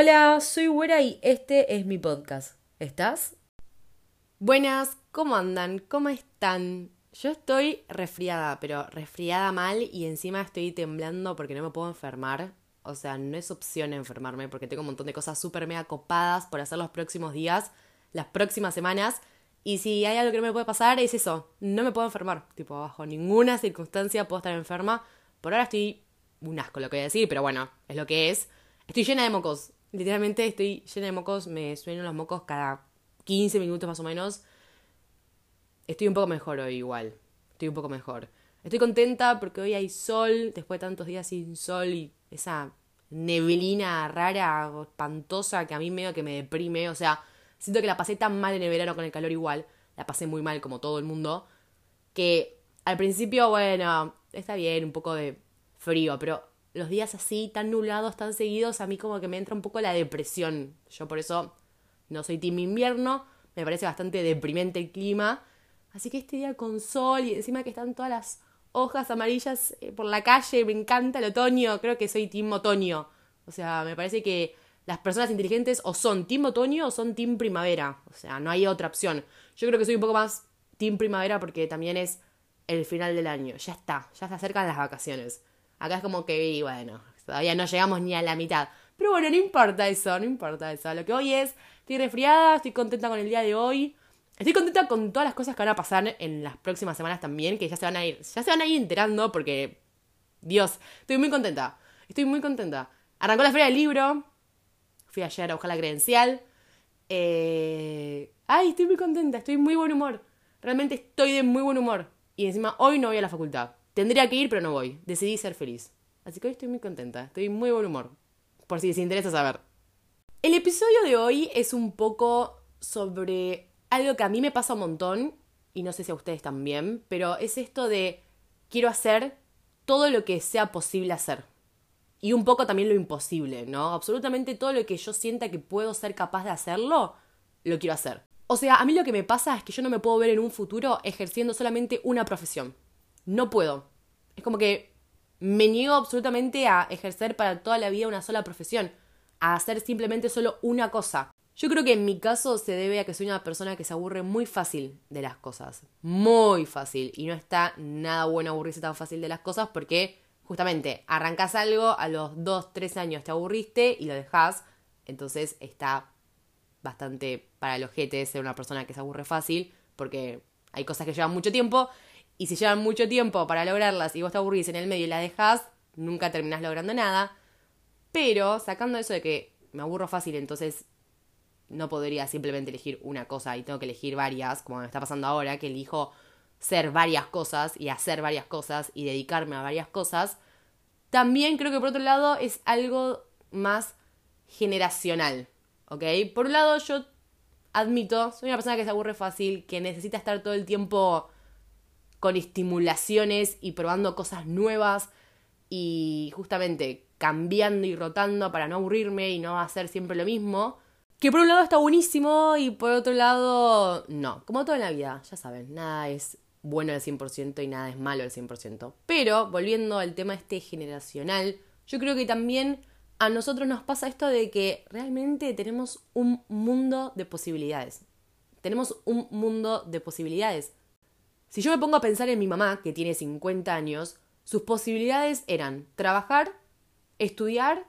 Hola, soy Güera y este es mi podcast. ¿Estás? Buenas, ¿cómo andan? ¿Cómo están? Yo estoy resfriada, pero resfriada mal y encima estoy temblando porque no me puedo enfermar. O sea, no es opción enfermarme porque tengo un montón de cosas súper mega copadas por hacer los próximos días, las próximas semanas. Y si hay algo que no me puede pasar es eso, no me puedo enfermar. Tipo, bajo ninguna circunstancia puedo estar enferma. Por ahora estoy un asco lo que voy a decir, pero bueno, es lo que es. Estoy llena de mocos. Literalmente estoy llena de mocos, me suenan los mocos cada 15 minutos más o menos. Estoy un poco mejor hoy igual. Estoy un poco mejor. Estoy contenta porque hoy hay sol, después de tantos días sin sol y esa neblina rara, espantosa, que a mí medio que me deprime. O sea, siento que la pasé tan mal en el verano con el calor igual. La pasé muy mal como todo el mundo. Que al principio, bueno, está bien, un poco de frío, pero los días así, tan nublados, tan seguidos, a mí como que me entra un poco la depresión. Yo por eso no soy team invierno, me parece bastante deprimente el clima. Así que este día con sol y encima que están todas las hojas amarillas eh, por la calle, me encanta el otoño, creo que soy team otoño. O sea, me parece que las personas inteligentes o son team otoño o son team primavera. O sea, no hay otra opción. Yo creo que soy un poco más team primavera porque también es el final del año. Ya está, ya se acercan las vacaciones. Acá es como que, bueno, todavía no llegamos ni a la mitad. Pero bueno, no importa eso, no importa eso. Lo que hoy es, estoy resfriada, estoy contenta con el día de hoy. Estoy contenta con todas las cosas que van a pasar en las próximas semanas también, que ya se van a ir, ya se van a ir enterando porque, Dios, estoy muy contenta. Estoy muy contenta. Arrancó la feria del libro. Fui ayer a buscar la credencial. Eh... Ay, estoy muy contenta, estoy muy buen humor. Realmente estoy de muy buen humor. Y encima hoy no voy a la facultad. Tendría que ir, pero no voy. Decidí ser feliz. Así que hoy estoy muy contenta. Estoy muy buen humor. Por si les interesa saber. El episodio de hoy es un poco sobre algo que a mí me pasa un montón, y no sé si a ustedes también, pero es esto de quiero hacer todo lo que sea posible hacer. Y un poco también lo imposible, ¿no? Absolutamente todo lo que yo sienta que puedo ser capaz de hacerlo, lo quiero hacer. O sea, a mí lo que me pasa es que yo no me puedo ver en un futuro ejerciendo solamente una profesión. No puedo. Es como que me niego absolutamente a ejercer para toda la vida una sola profesión, a hacer simplemente solo una cosa. Yo creo que en mi caso se debe a que soy una persona que se aburre muy fácil de las cosas. Muy fácil. Y no está nada bueno aburrirse tan fácil de las cosas porque justamente arrancas algo, a los 2, 3 años te aburriste y lo dejas. Entonces está bastante para el ojete ser una persona que se aburre fácil porque hay cosas que llevan mucho tiempo y si llevan mucho tiempo para lograrlas y vos te aburrís en el medio y la dejas, nunca terminás logrando nada. Pero sacando eso de que me aburro fácil, entonces no podría simplemente elegir una cosa y tengo que elegir varias, como me está pasando ahora, que elijo ser varias cosas y hacer varias cosas y dedicarme a varias cosas, también creo que por otro lado es algo más generacional, ¿ok? Por un lado yo admito, soy una persona que se aburre fácil, que necesita estar todo el tiempo con estimulaciones y probando cosas nuevas y justamente cambiando y rotando para no aburrirme y no hacer siempre lo mismo. Que por un lado está buenísimo y por otro lado no. Como todo en la vida, ya saben, nada es bueno al 100% y nada es malo al 100%. Pero volviendo al tema este generacional, yo creo que también a nosotros nos pasa esto de que realmente tenemos un mundo de posibilidades. Tenemos un mundo de posibilidades. Si yo me pongo a pensar en mi mamá, que tiene 50 años, sus posibilidades eran trabajar, estudiar,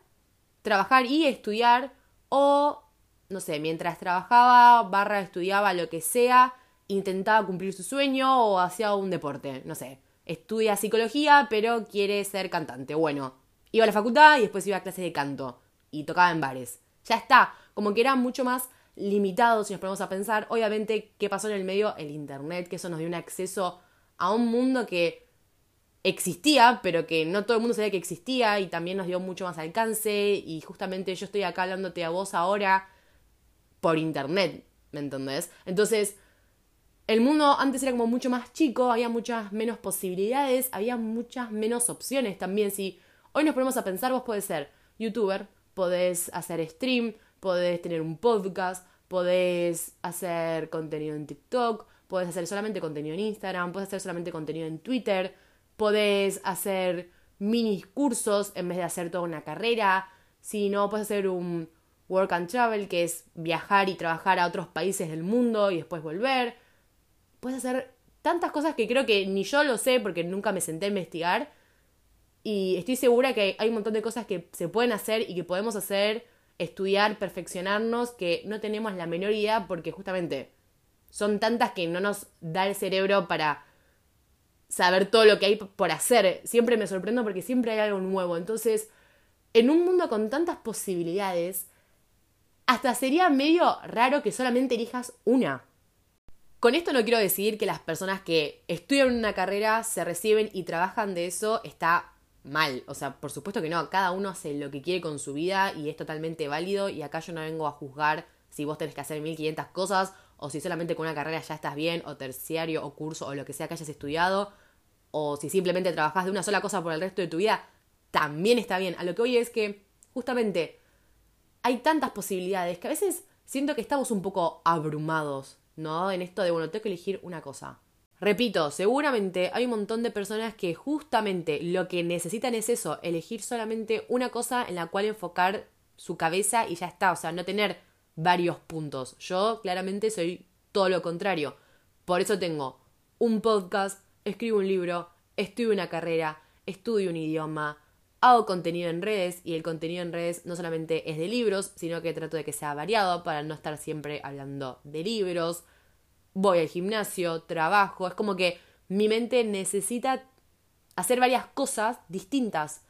trabajar y estudiar o no sé, mientras trabajaba, barra estudiaba, lo que sea, intentaba cumplir su sueño o hacía un deporte, no sé. Estudia psicología, pero quiere ser cantante. Bueno, iba a la facultad y después iba a clases de canto y tocaba en bares. Ya está, como que era mucho más limitado si nos ponemos a pensar. Obviamente, ¿qué pasó en el medio? El Internet, que eso nos dio un acceso a un mundo que existía, pero que no todo el mundo sabía que existía y también nos dio mucho más alcance y justamente yo estoy acá hablándote a vos ahora por internet, ¿me entendés? Entonces, el mundo antes era como mucho más chico, había muchas menos posibilidades, había muchas menos opciones también. Si hoy nos ponemos a pensar, vos podés ser youtuber, podés hacer stream, podés tener un podcast, podés hacer contenido en TikTok, podés hacer solamente contenido en Instagram, podés hacer solamente contenido en Twitter, podés hacer mini cursos en vez de hacer toda una carrera, si no, podés hacer un, work and travel, que es viajar y trabajar a otros países del mundo y después volver. Puedes hacer tantas cosas que creo que ni yo lo sé porque nunca me senté a investigar. Y estoy segura que hay un montón de cosas que se pueden hacer y que podemos hacer, estudiar, perfeccionarnos, que no tenemos la menor idea porque justamente son tantas que no nos da el cerebro para saber todo lo que hay por hacer. Siempre me sorprendo porque siempre hay algo nuevo. Entonces, en un mundo con tantas posibilidades, hasta sería medio raro que solamente elijas una. Con esto no quiero decir que las personas que estudian una carrera, se reciben y trabajan de eso está mal. O sea, por supuesto que no. Cada uno hace lo que quiere con su vida y es totalmente válido. Y acá yo no vengo a juzgar si vos tenés que hacer 1500 cosas o si solamente con una carrera ya estás bien, o terciario, o curso, o lo que sea que hayas estudiado, o si simplemente trabajas de una sola cosa por el resto de tu vida, también está bien. A lo que hoy es que, justamente, hay tantas posibilidades que a veces siento que estamos un poco abrumados, ¿no? En esto de, bueno, tengo que elegir una cosa. Repito, seguramente hay un montón de personas que justamente lo que necesitan es eso, elegir solamente una cosa en la cual enfocar su cabeza y ya está, o sea, no tener varios puntos. Yo claramente soy todo lo contrario. Por eso tengo un podcast, escribo un libro, estudio una carrera, estudio un idioma, hago contenido en redes y el contenido en redes no solamente es de libros, sino que trato de que sea variado para no estar siempre hablando de libros. Voy al gimnasio, trabajo, es como que mi mente necesita hacer varias cosas distintas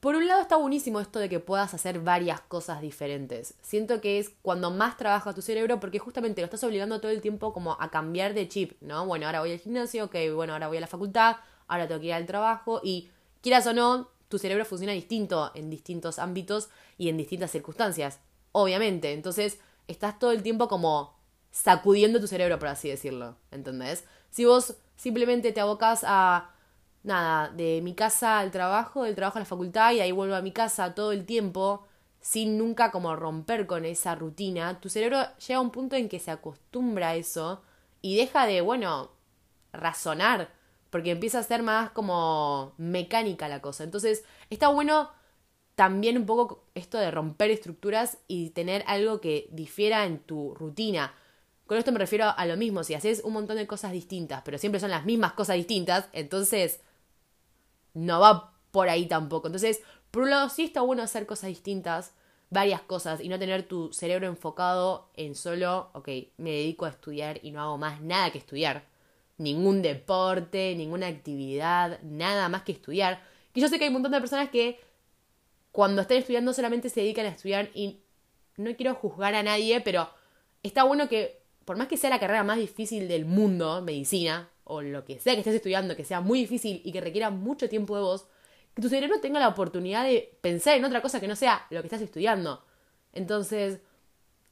por un lado está buenísimo esto de que puedas hacer varias cosas diferentes. Siento que es cuando más trabaja tu cerebro porque justamente lo estás obligando todo el tiempo como a cambiar de chip, ¿no? Bueno, ahora voy al gimnasio, ok, bueno, ahora voy a la facultad, ahora tengo que ir al trabajo y quieras o no, tu cerebro funciona distinto en distintos ámbitos y en distintas circunstancias, obviamente. Entonces, estás todo el tiempo como sacudiendo tu cerebro, por así decirlo, ¿entendés? Si vos simplemente te abocas a nada, de mi casa al trabajo, del trabajo a la facultad y ahí vuelvo a mi casa todo el tiempo sin nunca como romper con esa rutina, tu cerebro llega a un punto en que se acostumbra a eso y deja de, bueno, razonar, porque empieza a ser más como mecánica la cosa. Entonces, está bueno también un poco esto de romper estructuras y tener algo que difiera en tu rutina. Con esto me refiero a lo mismo, si haces un montón de cosas distintas, pero siempre son las mismas cosas distintas, entonces no va por ahí tampoco. Entonces, por un lado sí está bueno hacer cosas distintas, varias cosas, y no tener tu cerebro enfocado en solo, ok, me dedico a estudiar y no hago más nada que estudiar. Ningún deporte, ninguna actividad, nada más que estudiar. Y yo sé que hay un montón de personas que cuando están estudiando solamente se dedican a estudiar y no quiero juzgar a nadie, pero está bueno que, por más que sea la carrera más difícil del mundo, medicina, o lo que sea que estés estudiando, que sea muy difícil y que requiera mucho tiempo de vos, que tu cerebro tenga la oportunidad de pensar en otra cosa que no sea lo que estás estudiando. Entonces,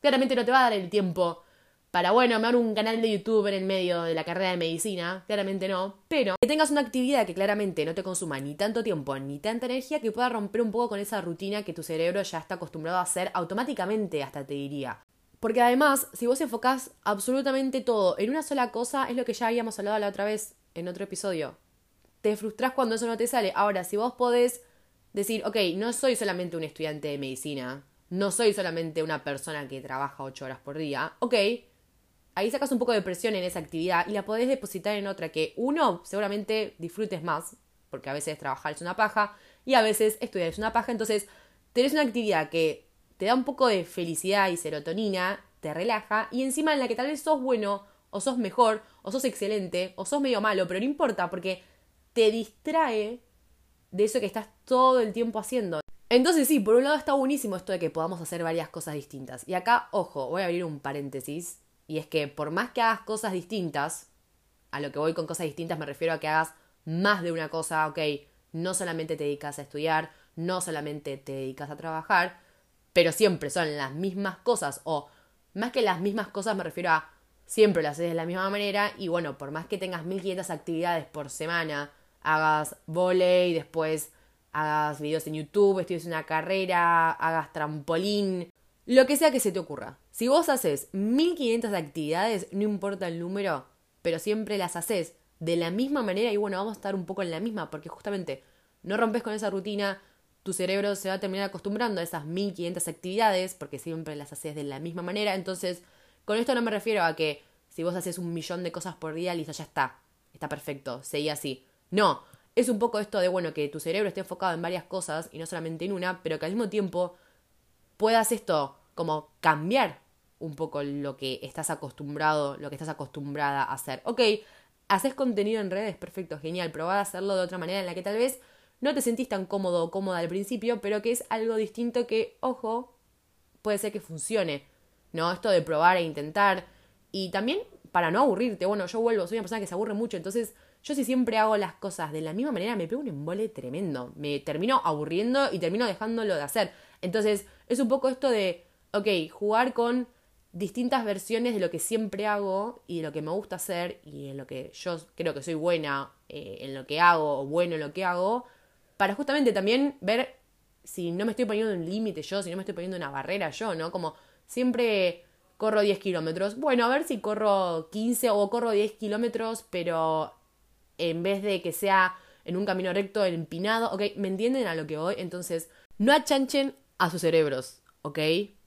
claramente no te va a dar el tiempo para, bueno, me un canal de YouTube en el medio de la carrera de medicina, claramente no, pero que tengas una actividad que claramente no te consuma ni tanto tiempo ni tanta energía que pueda romper un poco con esa rutina que tu cerebro ya está acostumbrado a hacer automáticamente, hasta te diría. Porque además, si vos enfocás absolutamente todo en una sola cosa, es lo que ya habíamos hablado la otra vez en otro episodio. Te frustrás cuando eso no te sale. Ahora, si vos podés decir, ok, no soy solamente un estudiante de medicina, no soy solamente una persona que trabaja ocho horas por día, ok, ahí sacas un poco de presión en esa actividad y la podés depositar en otra que uno seguramente disfrutes más, porque a veces trabajar es una paja y a veces estudiar es una paja, entonces tenés una actividad que te da un poco de felicidad y serotonina, te relaja y encima en la que tal vez sos bueno o sos mejor o sos excelente o sos medio malo, pero no importa porque te distrae de eso que estás todo el tiempo haciendo. Entonces sí, por un lado está buenísimo esto de que podamos hacer varias cosas distintas. Y acá, ojo, voy a abrir un paréntesis. Y es que por más que hagas cosas distintas, a lo que voy con cosas distintas me refiero a que hagas más de una cosa, ok, no solamente te dedicas a estudiar, no solamente te dedicas a trabajar, pero siempre son las mismas cosas o más que las mismas cosas me refiero a siempre las haces de la misma manera y bueno, por más que tengas 1500 actividades por semana, hagas volei, después hagas videos en YouTube, estudies una carrera, hagas trampolín, lo que sea que se te ocurra. Si vos haces 1500 actividades, no importa el número, pero siempre las haces de la misma manera y bueno, vamos a estar un poco en la misma porque justamente no rompes con esa rutina, tu cerebro se va a terminar acostumbrando a esas 1500 actividades porque siempre las haces de la misma manera. Entonces, con esto no me refiero a que si vos haces un millón de cosas por día, listo, ya está. Está perfecto, seguí así. No, es un poco esto de, bueno, que tu cerebro esté enfocado en varias cosas y no solamente en una, pero que al mismo tiempo puedas esto como cambiar un poco lo que estás acostumbrado, lo que estás acostumbrada a hacer. Ok, haces contenido en redes, perfecto, genial, probá a hacerlo de otra manera en la que tal vez no te sentís tan cómodo o cómoda al principio, pero que es algo distinto que, ojo, puede ser que funcione, ¿no? Esto de probar e intentar. Y también para no aburrirte, bueno, yo vuelvo, soy una persona que se aburre mucho, entonces yo si siempre hago las cosas de la misma manera, me pego un embole tremendo. Me termino aburriendo y termino dejándolo de hacer. Entonces, es un poco esto de, ok, jugar con distintas versiones de lo que siempre hago y de lo que me gusta hacer y en lo que yo creo que soy buena eh, en lo que hago o bueno en lo que hago, para justamente también ver si no me estoy poniendo un límite yo, si no me estoy poniendo una barrera yo, ¿no? Como siempre corro 10 kilómetros. Bueno, a ver si corro 15 o corro 10 kilómetros, pero en vez de que sea en un camino recto, empinado, ¿ok? ¿Me entienden a lo que voy? Entonces, no achanchen a sus cerebros, ¿ok?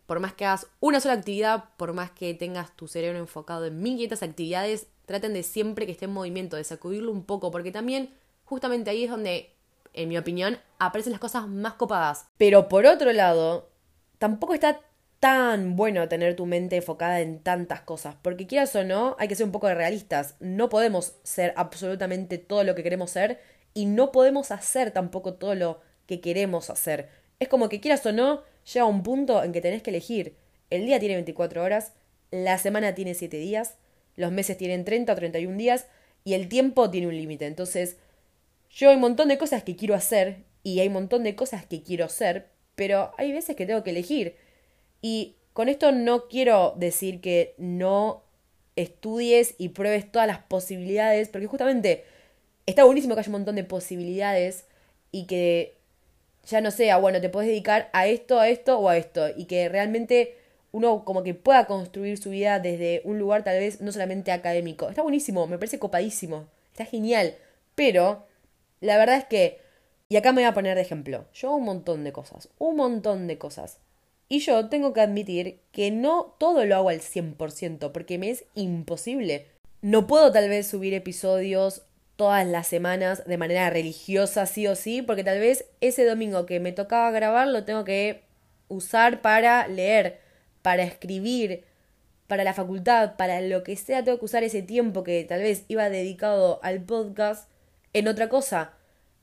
Por más que hagas una sola actividad, por más que tengas tu cerebro enfocado en 1500 actividades, traten de siempre que esté en movimiento, de sacudirlo un poco, porque también justamente ahí es donde, en mi opinión, aparecen las cosas más copadas. Pero por otro lado, tampoco está tan bueno tener tu mente enfocada en tantas cosas, porque quieras o no, hay que ser un poco realistas. No podemos ser absolutamente todo lo que queremos ser y no podemos hacer tampoco todo lo que queremos hacer. Es como que quieras o no, llega un punto en que tenés que elegir. El día tiene 24 horas, la semana tiene 7 días, los meses tienen 30 o 31 días y el tiempo tiene un límite. Entonces, yo hay un montón de cosas que quiero hacer y hay un montón de cosas que quiero hacer, pero hay veces que tengo que elegir. Y con esto no quiero decir que no estudies y pruebes todas las posibilidades, porque justamente está buenísimo que haya un montón de posibilidades y que ya no sea, bueno, te puedes dedicar a esto, a esto o a esto, y que realmente uno como que pueda construir su vida desde un lugar tal vez no solamente académico. Está buenísimo, me parece copadísimo, está genial, pero la verdad es que, y acá me voy a poner de ejemplo, yo hago un montón de cosas, un montón de cosas. Y yo tengo que admitir que no todo lo hago al 100%, porque me es imposible. No puedo tal vez subir episodios todas las semanas de manera religiosa, sí o sí, porque tal vez ese domingo que me tocaba grabar lo tengo que usar para leer, para escribir, para la facultad, para lo que sea, tengo que usar ese tiempo que tal vez iba dedicado al podcast en otra cosa.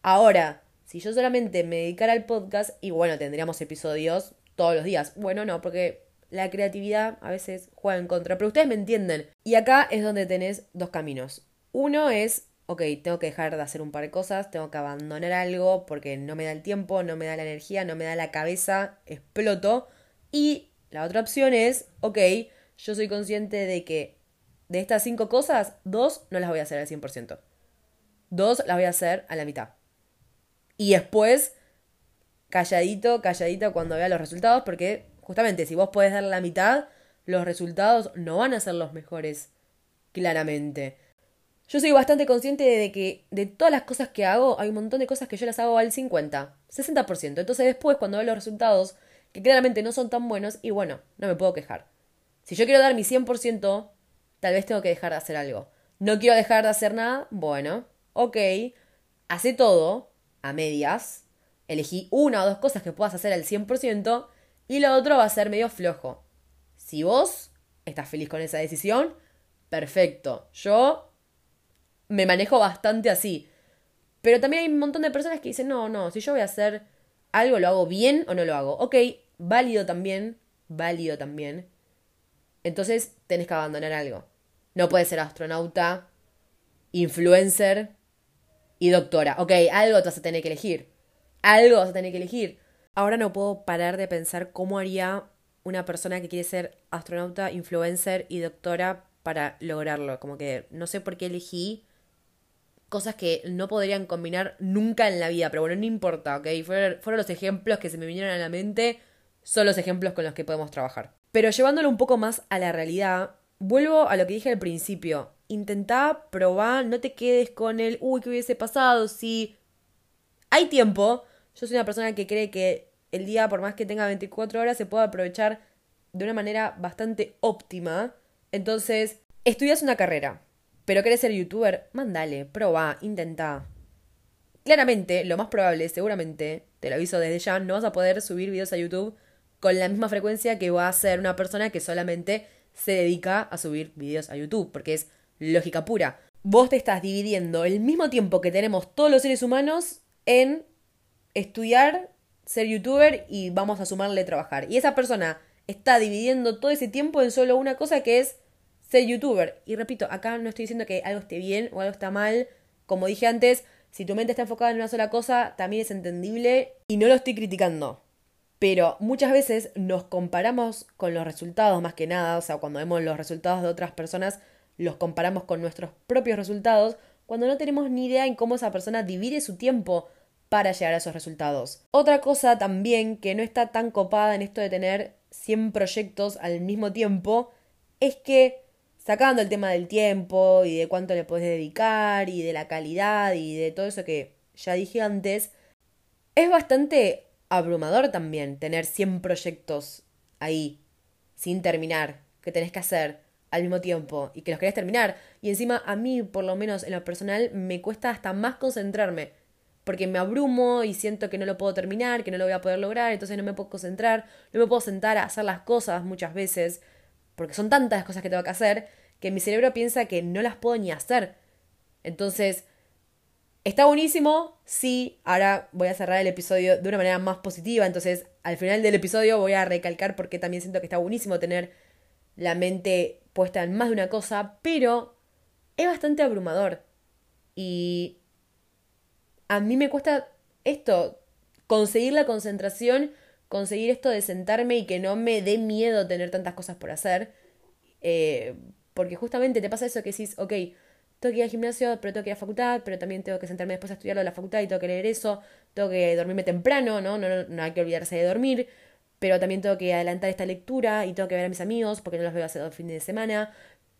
Ahora, si yo solamente me dedicara al podcast, y bueno, tendríamos episodios todos los días. Bueno, no, porque la creatividad a veces juega en contra, pero ustedes me entienden. Y acá es donde tenés dos caminos. Uno es ok, tengo que dejar de hacer un par de cosas, tengo que abandonar algo porque no me da el tiempo, no me da la energía, no me da la cabeza, exploto. Y la otra opción es, ok, yo soy consciente de que de estas cinco cosas, dos no las voy a hacer al 100%. Dos las voy a hacer a la mitad. Y después, calladito, calladito cuando vea los resultados, porque justamente si vos podés dar la mitad, los resultados no van a ser los mejores, claramente. Yo soy bastante consciente de que de todas las cosas que hago, hay un montón de cosas que yo las hago al 50, 60%. Entonces después, cuando veo los resultados, que claramente no son tan buenos, y bueno, no me puedo quejar. Si yo quiero dar mi 100%, tal vez tengo que dejar de hacer algo. No quiero dejar de hacer nada, bueno, ok, hace todo, a medias, elegí una o dos cosas que puedas hacer al 100%, y lo otro va a ser medio flojo. Si vos estás feliz con esa decisión, perfecto. Yo me manejo bastante así. Pero también hay un montón de personas que dicen, no, no, si yo voy a hacer algo, ¿lo hago bien o no lo hago? Ok, válido también, válido también. Entonces tenés que abandonar algo. No puedes ser astronauta, influencer y doctora. Ok, algo te vas a tener que elegir. Algo vas a tener que elegir. Ahora no puedo parar de pensar cómo haría una persona que quiere ser astronauta, influencer y doctora para lograrlo. Como que no sé por qué elegí cosas que no podrían combinar nunca en la vida, pero bueno, no importa, ¿ok? Fueron, fueron, los ejemplos que se me vinieron a la mente, son los ejemplos con los que podemos trabajar. Pero llevándolo un poco más a la realidad, vuelvo a lo que dije al principio. Intentá probar, no te quedes con el, uy, ¿qué hubiese pasado? Si hay tiempo, Yo soy una persona que cree que el día, por más que tenga 24 horas, se puede aprovechar de una manera bastante óptima. Entonces, estudias una carrera, pero querés ser youtuber, mandale, probá, intenta. Claramente, lo más probable, seguramente, te lo aviso desde ya, no vas a poder subir videos a YouTube con la misma frecuencia que va a ser una persona que solamente se dedica a subir videos a YouTube, porque es lógica pura. Vos te estás dividiendo el mismo tiempo que tenemos todos los seres humanos en estudiar, ser youtuber y vamos a sumarle trabajar. Y esa persona está dividiendo todo ese tiempo en solo una cosa que es ser youtuber. Y repito, acá no estoy diciendo que algo esté bien o algo está mal. Como dije antes, si tu mente está enfocada en una sola cosa, también es entendible y no lo estoy criticando. Pero muchas veces nos comparamos con los resultados más que nada, o sea, cuando vemos los resultados de otras personas, los comparamos con nuestros propios resultados, cuando no tenemos ni idea en cómo esa persona divide su tiempo para llegar a esos resultados. Otra cosa también que no está tan copada en esto de tener 100 proyectos al mismo tiempo es que sacando el tema del tiempo y de cuánto le puedes dedicar y de la calidad y de todo eso que ya dije antes, es bastante abrumador también tener 100 proyectos ahí, sin terminar, que tenés que hacer al mismo tiempo y que los querés terminar. Y encima a mí, por lo menos en lo personal, me cuesta hasta más concentrarme, porque me abrumo y siento que no lo puedo terminar, que no lo voy a poder lograr, entonces no me puedo concentrar, no me puedo sentar a hacer las cosas muchas veces, porque son tantas cosas que tengo que hacer, que mi cerebro piensa que no las puedo ni hacer. Entonces, Está buenísimo, sí, ahora voy a cerrar el episodio de una manera más positiva, entonces al final del episodio voy a recalcar porque también siento que está buenísimo tener la mente puesta en más de una cosa, pero es bastante abrumador. Y a mí me cuesta esto, conseguir la concentración, conseguir esto de sentarme y que no me dé miedo tener tantas cosas por hacer. Eh, porque justamente te pasa eso que decís, ok, tengo que ir al gimnasio, pero tengo que ir a la facultad, pero también tengo que sentarme después a estudiarlo de la facultad y tengo que leer eso, tengo que dormirme temprano, ¿no? No, no, hay que olvidarse de dormir, pero también tengo que adelantar esta lectura y tengo que ver a mis amigos porque no los veo hace dos fines de semana,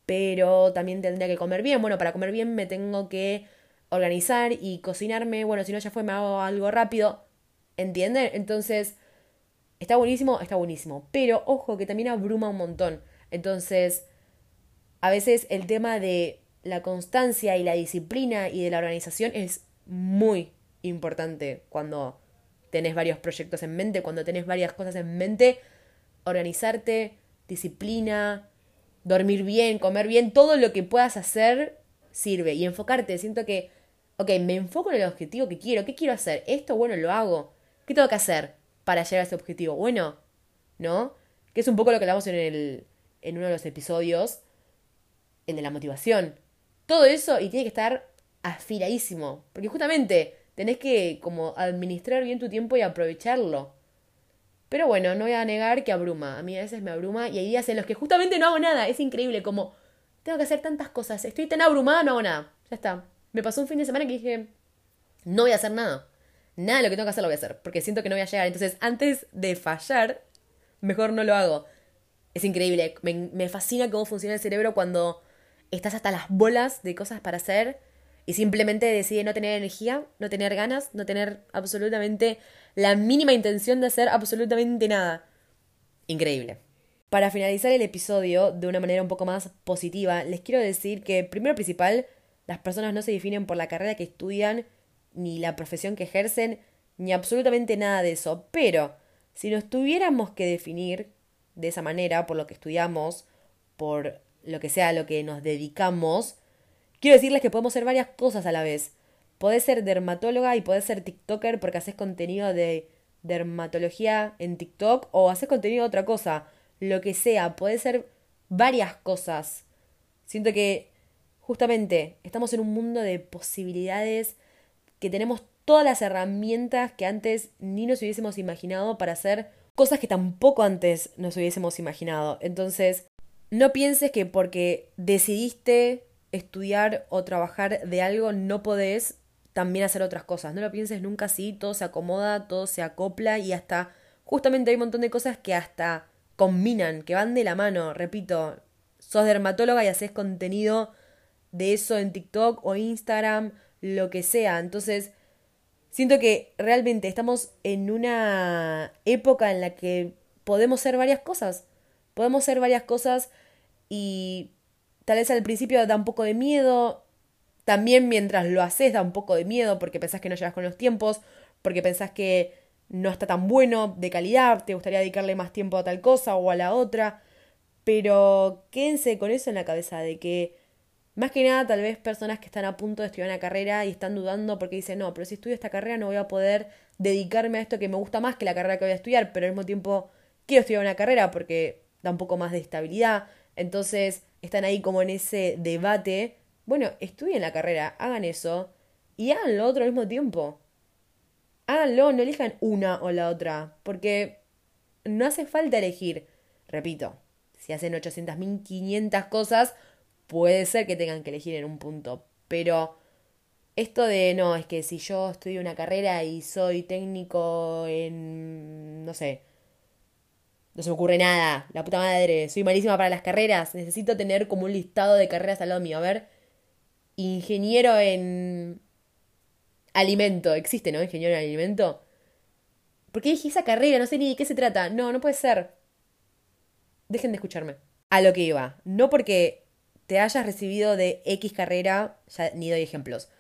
pero también tendría que comer bien, bueno, para comer bien me tengo que organizar y cocinarme, bueno, si no ya fue, me hago algo rápido, ¿entienden? Entonces, está buenísimo, está buenísimo, pero ojo que también abruma un montón, entonces, a veces el tema de la constancia y la disciplina y de la organización es muy importante cuando tenés varios proyectos en mente, cuando tenés varias cosas en mente, organizarte, disciplina, dormir bien, comer bien, todo lo que puedas hacer sirve y enfocarte. Siento que, ok, me enfoco en el objetivo que quiero, ¿qué quiero hacer? Esto, bueno, lo hago. ¿Qué tengo que hacer para llegar a ese objetivo? Bueno, ¿no? Que es un poco lo que hablamos en, el, en uno de los episodios, el de la motivación todo eso y tiene que estar afiladísimo. Porque justamente tenés que como administrar bien tu tiempo y aprovecharlo. Pero bueno, no voy a negar que abruma. A mí a veces me abruma y hay días en los que justamente no hago nada. Es increíble como tengo que hacer tantas cosas. Estoy tan abrumada, no hago nada. Ya está. Me pasó un fin de semana que dije, no voy a hacer nada. Nada de lo que tengo que hacer lo voy a hacer. Porque siento que no voy a llegar. Entonces, antes de fallar, mejor no lo hago. Es increíble. Me, me fascina cómo funciona el cerebro cuando estás hasta las bolas de cosas para hacer y simplemente decide no tener energía, no tener ganas, no tener absolutamente la mínima intención de hacer absolutamente nada. Increíble. Para finalizar el episodio de una manera un poco más positiva, les quiero decir que, primero principal, las personas no se definen por la carrera que estudian, ni la profesión que ejercen, ni absolutamente nada de eso. Pero, si nos tuviéramos que definir de esa manera, por lo que estudiamos, por lo que sea lo que nos dedicamos, quiero decirles que podemos ser varias cosas a la vez. Podés ser dermatóloga y podés ser TikToker porque haces contenido de dermatología en TikTok o haces contenido de otra cosa. Lo que sea, podés ser varias cosas. Siento que justamente estamos en un mundo de posibilidades que tenemos todas las herramientas que antes ni nos hubiésemos imaginado para hacer cosas que tampoco antes nos hubiésemos imaginado. Entonces, no pienses que porque decidiste estudiar o trabajar de algo no podés también hacer otras cosas. No lo pienses nunca así, todo se acomoda, todo se acopla y hasta justamente hay un montón de cosas que hasta combinan, que van de la mano. Repito, sos dermatóloga y haces contenido de eso en TikTok o Instagram, lo que sea. Entonces, Siento que realmente estamos en una época en la que podemos ser varias cosas. Podemos ser varias cosas y tal vez al principio da un poco de miedo. También mientras lo haces da un poco de miedo porque pensás que no llegas con los tiempos, porque pensás que no está tan bueno, de calidad, te gustaría dedicarle más tiempo a tal cosa o a la otra. Pero quédense con eso en la cabeza de que más que nada, tal vez personas que están a punto de estudiar una carrera y están dudando porque dicen, no, pero si estudio esta carrera no voy a poder dedicarme a esto que me gusta más que la carrera que voy a estudiar, pero al mismo tiempo quiero estudiar una carrera porque da un poco más de estabilidad. Entonces están ahí como en ese debate. Bueno, estudien la carrera, hagan eso y hagan lo otro al mismo tiempo. Háganlo, no elijan una o la otra, porque no hace falta elegir. Repito, si hacen 800.500 cosas, puede ser que tengan que elegir en un punto, pero esto de no, es que si yo estudio una carrera y soy técnico en, no sé, no se me ocurre nada, la puta madre, soy malísima para las carreras, necesito tener como un listado de carreras al lado mío, a ver, ingeniero en alimento, existe, ¿no? Ingeniero en alimento. ¿Por qué dije esa carrera? No sé ni de qué se trata. No, no puede ser. Dejen de escucharme. A lo que iba. No porque te hayas recibido de X carrera, ya ni doy ejemplos,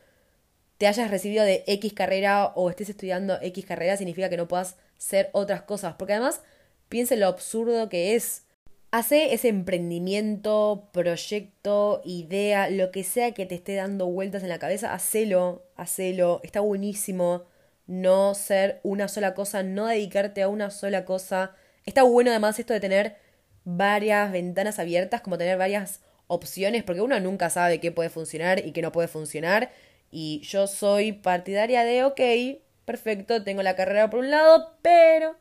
te hayas recibido de X carrera o estés estudiando X carrera, significa que no puedas ser otras cosas. Porque además, piense lo absurdo que es. Hace ese emprendimiento, proyecto, idea, lo que sea que te esté dando vueltas en la cabeza, hacelo, hacelo, está buenísimo no ser una sola cosa, no dedicarte a una sola cosa. Está bueno además esto de tener varias ventanas abiertas, como tener varias opciones, porque uno nunca sabe qué puede funcionar y qué no puede funcionar. Y yo soy partidaria de, ok, perfecto, tengo la carrera por un lado, pero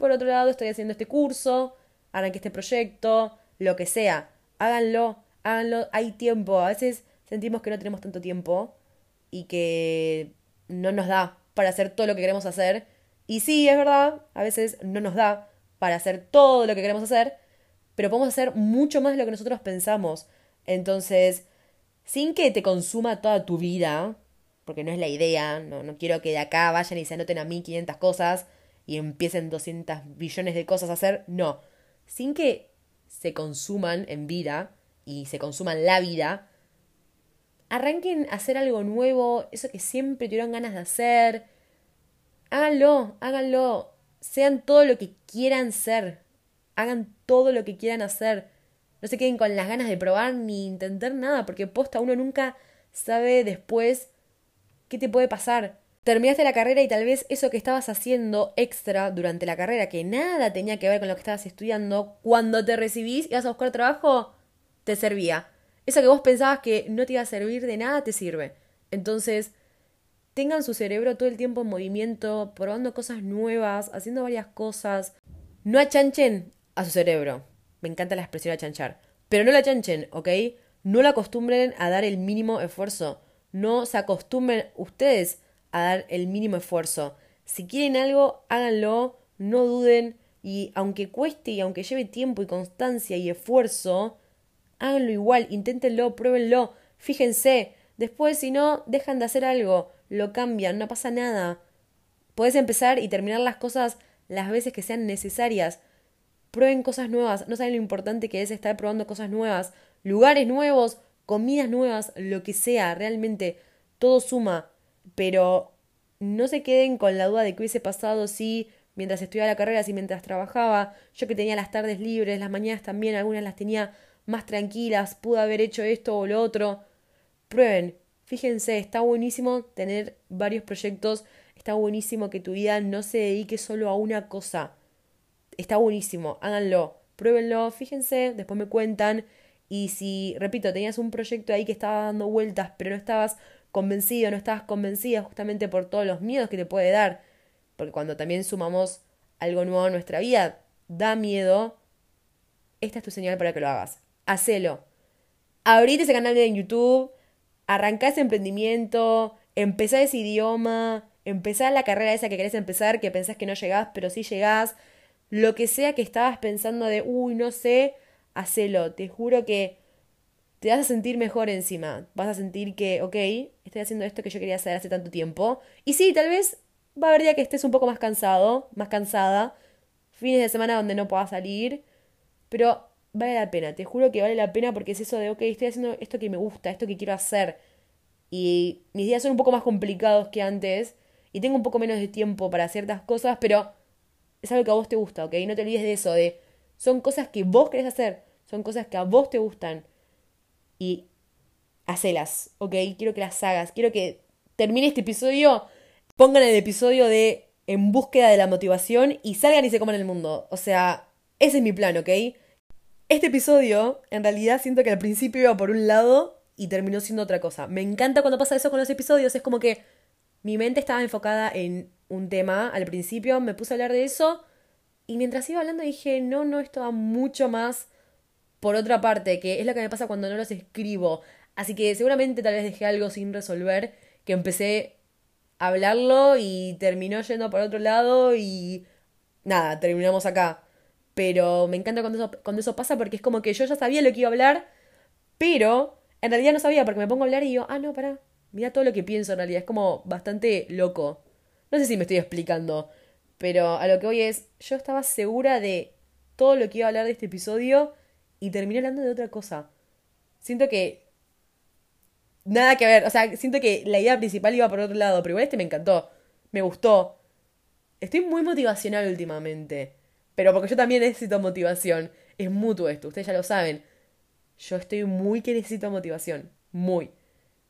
por otro lado estoy haciendo este curso, que este proyecto, lo que sea. Háganlo, háganlo, hay tiempo. A veces sentimos que no tenemos tanto tiempo y que no nos da para hacer todo lo que queremos hacer. Y sí, es verdad, a veces no nos da para hacer todo lo que queremos hacer, pero podemos hacer mucho más de lo que nosotros pensamos. Entonces, sin que te consuma toda tu vida, porque no es la idea, no, no quiero que de acá vayan y se anoten a 1500 cosas y empiecen 200 billones de cosas a hacer, no. Sin que se consuman en vida y se consuman la vida, arranquen a hacer algo nuevo, eso que siempre tuvieron ganas de hacer. Háganlo, háganlo. Sean todo lo que quieran ser hagan todo lo que quieran hacer. No se queden con las ganas de probar ni intentar nada, porque posta uno nunca sabe después qué te puede pasar. Terminaste la carrera y tal vez eso que estabas haciendo extra durante la carrera, que nada tenía que ver con lo que estabas estudiando, cuando te recibís y vas a buscar trabajo, te servía. Eso que vos pensabas que no te iba a servir de nada, te sirve. Entonces, tengan su cerebro todo el tiempo en movimiento, probando cosas nuevas, haciendo varias cosas. No achanchen a su cerebro. Me encanta la expresión chanchar. Pero no la chanchen, ¿ok? No la acostumbren a dar el mínimo esfuerzo. No se acostumbren ustedes a dar el mínimo esfuerzo. Si quieren algo, háganlo, no duden y aunque cueste y aunque lleve tiempo y constancia y esfuerzo, háganlo igual, inténtenlo, pruébenlo, fíjense. Después, si no, dejan de hacer algo, lo cambian, no pasa nada. Puedes empezar y terminar las cosas las veces que sean necesarias. Prueben cosas nuevas, no saben lo importante que es estar probando cosas nuevas, lugares nuevos, comidas nuevas, lo que sea, realmente todo suma, pero no se queden con la duda de qué hubiese pasado si mientras estudiaba la carrera, si mientras trabajaba, yo que tenía las tardes libres, las mañanas también, algunas las tenía más tranquilas, pude haber hecho esto o lo otro. Prueben, fíjense, está buenísimo tener varios proyectos, está buenísimo que tu vida no se dedique solo a una cosa está buenísimo, háganlo, pruébenlo, fíjense, después me cuentan. Y si, repito, tenías un proyecto ahí que estaba dando vueltas, pero no estabas convencido, no estabas convencida justamente por todos los miedos que te puede dar, porque cuando también sumamos algo nuevo a nuestra vida, da miedo, esta es tu señal para que lo hagas. Hacelo. Abrite ese canal de YouTube, arrancá ese emprendimiento, empezá ese idioma, empezá la carrera esa que querés empezar, que pensás que no llegás, pero sí llegás, lo que sea que estabas pensando de, uy, no sé, hacelo. Te juro que te vas a sentir mejor encima. Vas a sentir que, ok, estoy haciendo esto que yo quería hacer hace tanto tiempo. Y sí, tal vez va a haber día que estés un poco más cansado, más cansada, fines de semana donde no puedas salir, pero vale la pena, te juro que vale la pena porque es eso de, ok, estoy haciendo esto que me gusta, esto que quiero hacer. Y mis días son un poco más complicados que antes y tengo un poco menos de tiempo para ciertas cosas, pero es algo que a vos te gusta, ¿ok? No te olvides de eso, de son cosas que vos querés hacer, son cosas que a vos te gustan y hacelas, ¿ok? Quiero que las hagas, quiero que termine este episodio, pongan el episodio de En búsqueda de la motivación y salgan y se coman el mundo. O sea, ese es mi plan, ¿ok? Este episodio, en realidad, siento que al principio iba por un lado y terminó siendo otra cosa. Me encanta cuando pasa eso con los episodios, es como que mi mente estaba enfocada en un tema al principio, me puse a hablar de eso y mientras iba hablando dije, no, no, esto va mucho más por otra parte, que es lo que me pasa cuando no los escribo. Así que seguramente tal vez dejé algo sin resolver, que empecé a hablarlo y terminó yendo por otro lado y nada, terminamos acá. Pero me encanta cuando eso, cuando eso pasa porque es como que yo ya sabía lo que iba a hablar, pero en realidad no sabía porque me pongo a hablar y digo, ah, no, pará, mira todo lo que pienso en realidad. Es como bastante loco. No sé si me estoy explicando, pero a lo que voy es, yo estaba segura de todo lo que iba a hablar de este episodio y terminé hablando de otra cosa. Siento que... Nada que ver, o sea, siento que la idea principal iba por otro lado, pero igual este me encantó, me gustó. Estoy muy motivacional últimamente. Pero porque yo también necesito motivación. Es mutuo esto, ustedes ya lo saben. Yo estoy muy que necesito motivación. Muy.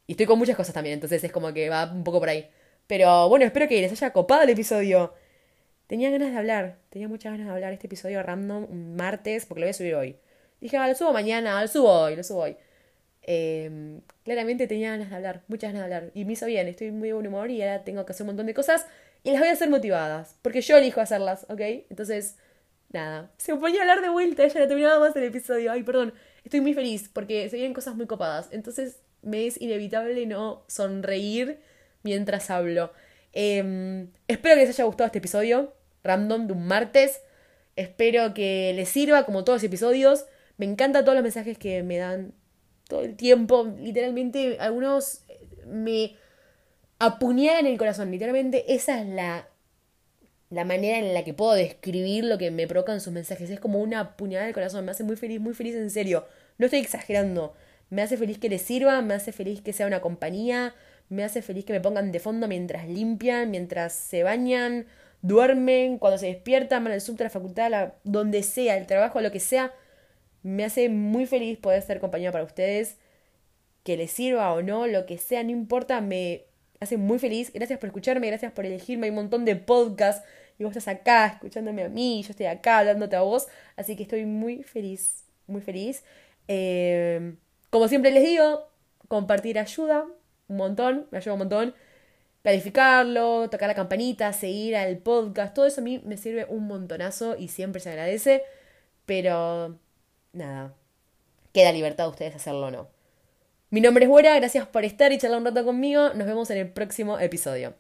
Y estoy con muchas cosas también, entonces es como que va un poco por ahí. Pero bueno, espero que les haya copado el episodio. Tenía ganas de hablar, tenía muchas ganas de hablar este episodio random martes, porque lo voy a subir hoy. Dije, ah, lo subo mañana, lo subo hoy, lo subo hoy. Em, claramente tenía ganas de hablar, muchas ganas de hablar. Y me hizo bien, estoy muy de buen humor y ahora tengo que hacer un montón de cosas. Y las voy a hacer motivadas, porque yo elijo hacerlas, ¿ok? Entonces, nada, se ponía a hablar de vuelta, ya no terminaba más el episodio. Ay, perdón, estoy muy feliz porque se vienen cosas muy copadas. Entonces me es inevitable no sonreír mientras hablo. Em, espero que les haya gustado este episodio, random de un martes. Espero que les sirva como todos los episodios. Me encantan todos los mensajes que me dan todo el tiempo. Literalmente, algunos me apuñalan el corazón. Literalmente, esa es la la manera en la que puedo describir lo que me provocan sus mensajes. Es como una puñalada del corazón, me hace muy feliz, muy feliz en serio. No estoy exagerando. Me hace feliz que les sirva, me hace feliz que sea una compañía, me hace feliz que me pongan de fondo mientras limpian, mientras se bañan, duermen, cuando se despiertan, van al subte, a la facultad, donde sea, el trabajo, lo que sea. Me hace muy feliz poder ser compañía para ustedes. Que les sirva o no, lo que sea, no importa, me hace muy feliz. Gracias por escucharme, gracias por elegirme. Hay un montón de podcasts y vos estás acá escuchándome a mí, yo estoy acá hablándote a vos, así que estoy muy feliz, muy feliz. Em, como siempre les digo, compartir ayuda un montón, me ayuda un montón. Calificarlo, tocar la campanita, seguir al podcast, todo eso a mí me sirve un montonazo y siempre se agradece, pero nada, queda libertad de ustedes hacerlo o no. Mi nombre es Buena, gracias por estar y charlar un rato conmigo, nos vemos en el próximo episodio.